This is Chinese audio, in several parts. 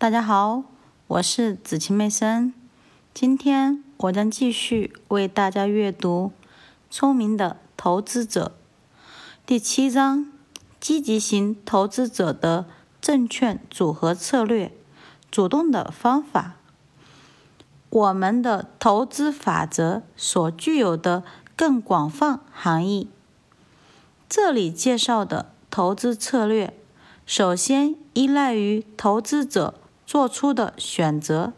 大家好，我是子晴妹生。今天我将继续为大家阅读《聪明的投资者》第七章：积极型投资者的证券组合策略、主动的方法。我们的投资法则所具有的更广泛含义。这里介绍的投资策略，首先依赖于投资者。做出的选择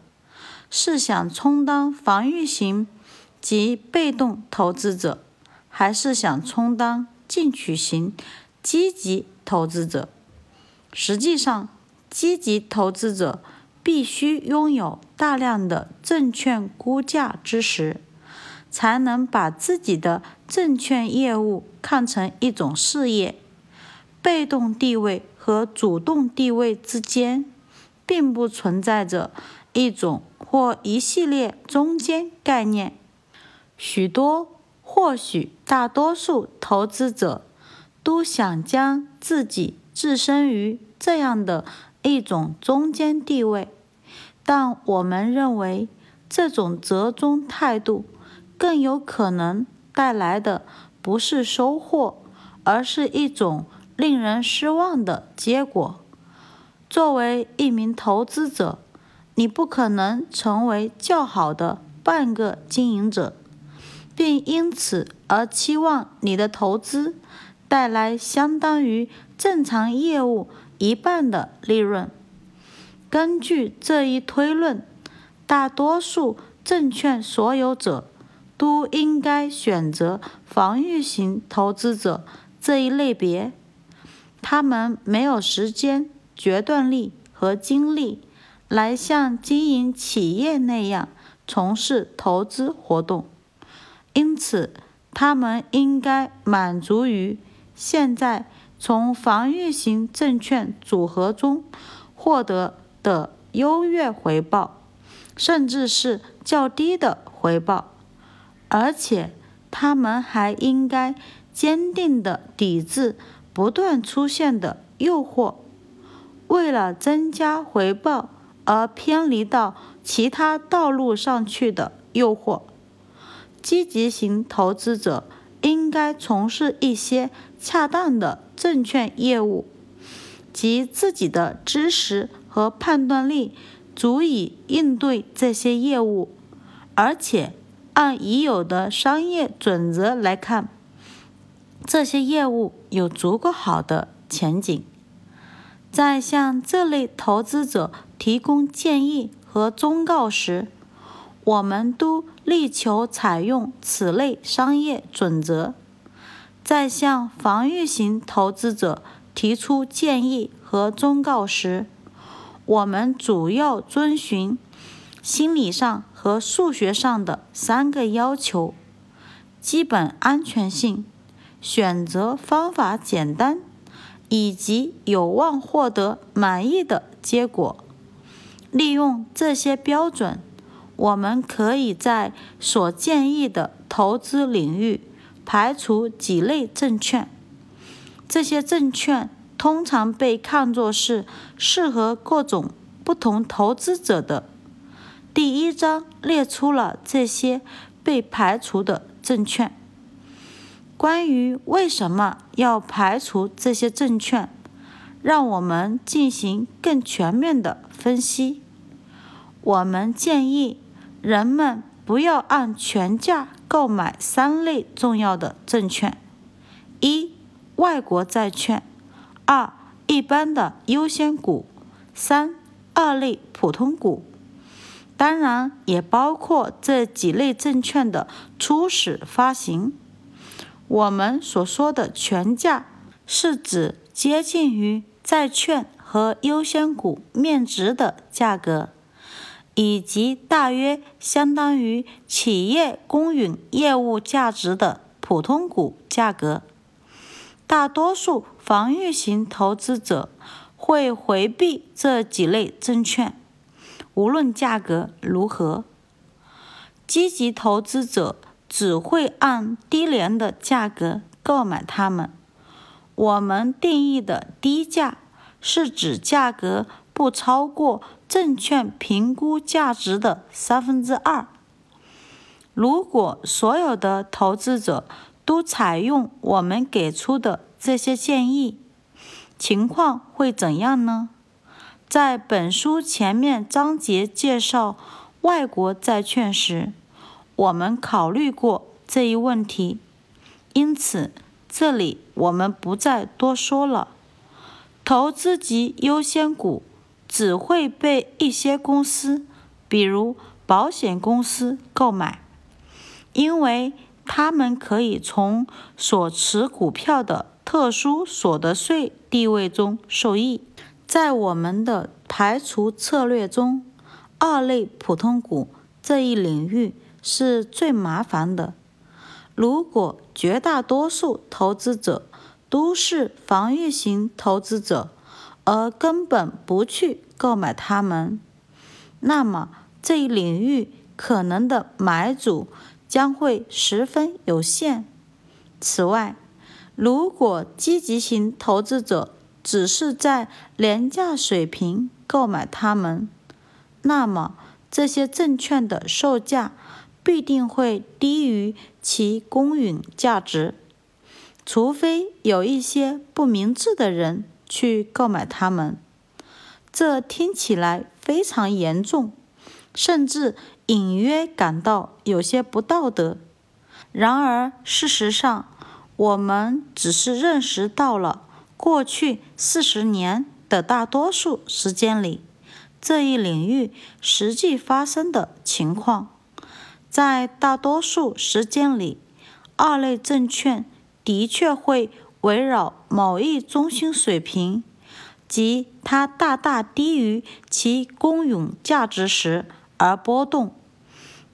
是想充当防御型及被动投资者，还是想充当进取型积极投资者？实际上，积极投资者必须拥有大量的证券估价知识，才能把自己的证券业务看成一种事业。被动地位和主动地位之间。并不存在着一种或一系列中间概念。许多，或许大多数投资者都想将自己置身于这样的一种中间地位，但我们认为这种折中态度更有可能带来的不是收获，而是一种令人失望的结果。作为一名投资者，你不可能成为较好的半个经营者，并因此而期望你的投资带来相当于正常业务一半的利润。根据这一推论，大多数证券所有者都应该选择防御型投资者这一类别。他们没有时间。决断力和精力来像经营企业那样从事投资活动，因此他们应该满足于现在从防御型证券组合中获得的优越回报，甚至是较低的回报，而且他们还应该坚定地抵制不断出现的诱惑。为了增加回报而偏离到其他道路上去的诱惑，积极型投资者应该从事一些恰当的证券业务，及自己的知识和判断力足以应对这些业务，而且按已有的商业准则来看，这些业务有足够好的前景。在向这类投资者提供建议和忠告时，我们都力求采用此类商业准则。在向防御型投资者提出建议和忠告时，我们主要遵循心理上和数学上的三个要求：基本安全性、选择方法简单。以及有望获得满意的结果。利用这些标准，我们可以在所建议的投资领域排除几类证券。这些证券通常被看作是适合各种不同投资者的。第一章列出了这些被排除的证券。关于为什么要排除这些证券，让我们进行更全面的分析。我们建议人们不要按全价购买三类重要的证券：一、外国债券；二、一般的优先股；三、二类普通股。当然，也包括这几类证券的初始发行。我们所说的全价，是指接近于债券和优先股面值的价格，以及大约相当于企业公允业务价值的普通股价格。大多数防御型投资者会回避这几类证券，无论价格如何。积极投资者。只会按低廉的价格购买它们。我们定义的低价是指价格不超过证券评估价值的三分之二。如果所有的投资者都采用我们给出的这些建议，情况会怎样呢？在本书前面章节介绍外国债券时，我们考虑过这一问题，因此这里我们不再多说了。投资级优先股只会被一些公司，比如保险公司购买。因为他们可以从所持股票的特殊所得税地位中受益。在我们的排除策略中，二类普通股这一领域是最麻烦的。如果绝大多数投资者都是防御型投资者，而根本不去购买它们，那么这一领域可能的买主。将会十分有限。此外，如果积极型投资者只是在廉价水平购买它们，那么这些证券的售价必定会低于其公允价值，除非有一些不明智的人去购买它们。这听起来非常严重。甚至隐约感到有些不道德。然而，事实上，我们只是认识到了过去四十年的大多数时间里这一领域实际发生的情况。在大多数时间里，二类证券的确会围绕某一中心水平，即它大大低于其公允价值时。而波动，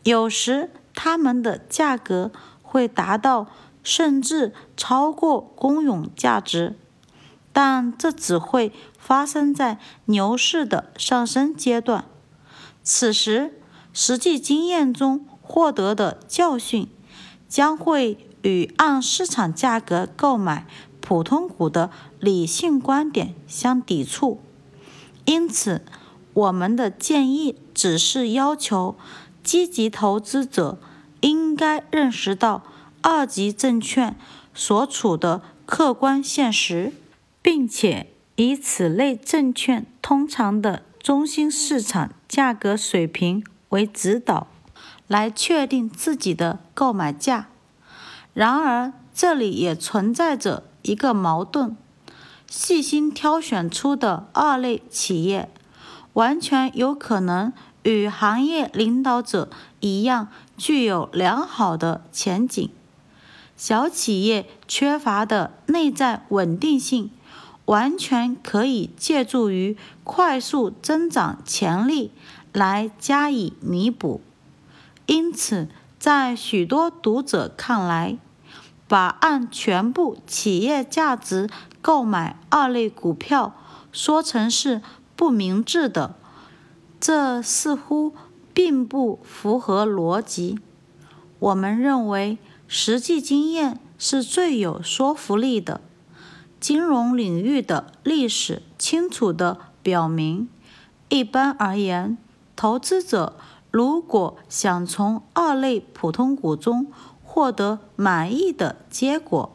有时它们的价格会达到甚至超过公允价值，但这只会发生在牛市的上升阶段。此时，实际经验中获得的教训将会与按市场价格购买普通股的理性观点相抵触，因此。我们的建议只是要求积极投资者应该认识到二级证券所处的客观现实，并且以此类证券通常的中心市场价格水平为指导，来确定自己的购买价。然而，这里也存在着一个矛盾：细心挑选出的二类企业。完全有可能与行业领导者一样具有良好的前景。小企业缺乏的内在稳定性，完全可以借助于快速增长潜力来加以弥补。因此，在许多读者看来，把按全部企业价值购买二类股票说成是。不明智的，这似乎并不符合逻辑。我们认为实际经验是最有说服力的。金融领域的历史清楚地表明，一般而言，投资者如果想从二类普通股中获得满意的结果，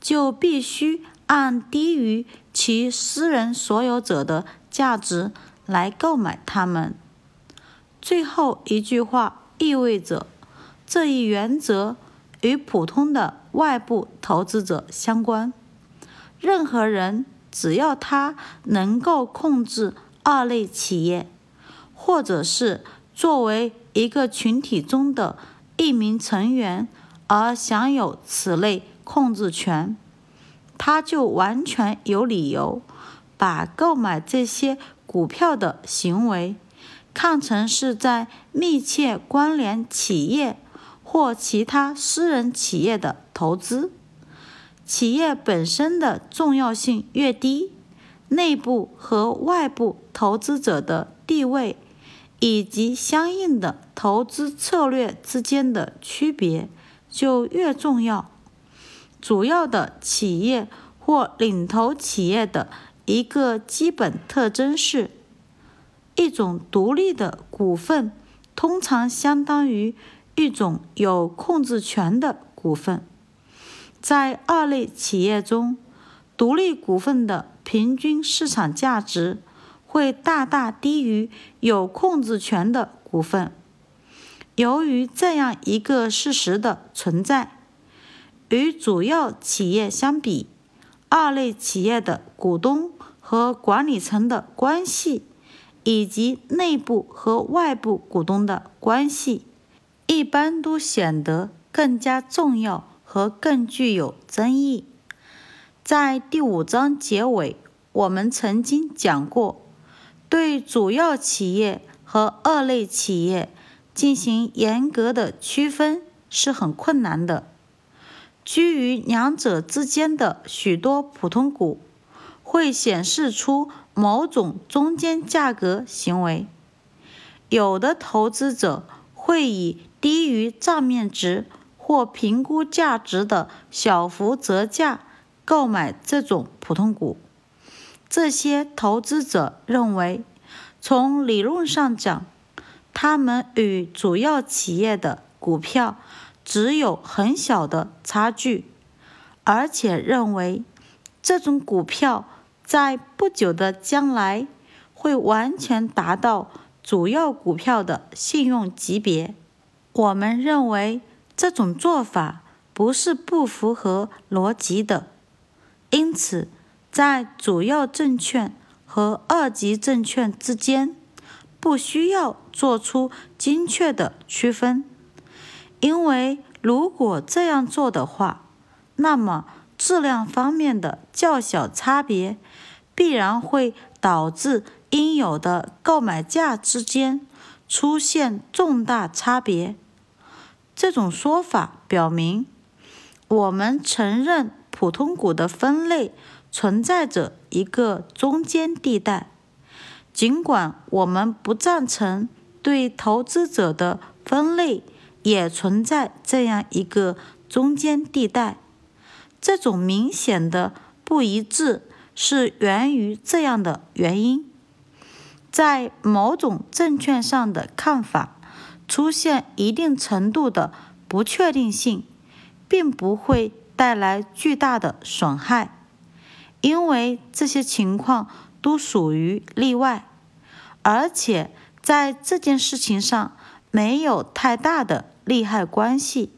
就必须按低于其私人所有者的。价值来购买它们。最后一句话意味着，这一原则与普通的外部投资者相关。任何人只要他能够控制二类企业，或者是作为一个群体中的一名成员而享有此类控制权，他就完全有理由。把购买这些股票的行为看成是在密切关联企业或其他私人企业的投资。企业本身的重要性越低，内部和外部投资者的地位以及相应的投资策略之间的区别就越重要。主要的企业或领头企业的。一个基本特征是，一种独立的股份通常相当于一种有控制权的股份。在二类企业中，独立股份的平均市场价值会大大低于有控制权的股份。由于这样一个事实的存在，与主要企业相比，二类企业的股东和管理层的关系，以及内部和外部股东的关系，一般都显得更加重要和更具有争议。在第五章结尾，我们曾经讲过，对主要企业和二类企业。进行严格的区分是很困难的。居于两者之间的许多普通股会显示出某种中间价格行为。有的投资者会以低于账面值或评估价值的小幅折价购买这种普通股。这些投资者认为，从理论上讲，他们与主要企业的股票只有很小的差距，而且认为这种股票在不久的将来会完全达到主要股票的信用级别。我们认为这种做法不是不符合逻辑的，因此在主要证券和二级证券之间。不需要做出精确的区分，因为如果这样做的话，那么质量方面的较小差别必然会导致应有的购买价之间出现重大差别。这种说法表明，我们承认普通股的分类存在着一个中间地带。尽管我们不赞成对投资者的分类也存在这样一个中间地带，这种明显的不一致是源于这样的原因：在某种证券上的看法出现一定程度的不确定性，并不会带来巨大的损害，因为这些情况。都属于例外，而且在这件事情上没有太大的利害关系。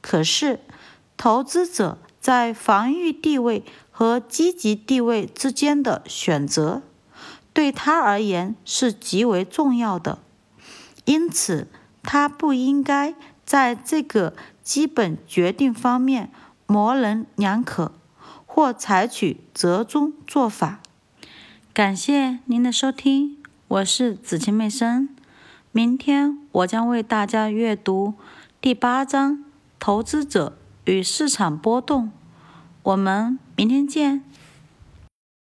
可是，投资者在防御地位和积极地位之间的选择，对他而言是极为重要的。因此，他不应该在这个基本决定方面模棱两可，或采取折中做法。感谢您的收听，我是子晴妹生。明天我将为大家阅读第八章《投资者与市场波动》。我们明天见。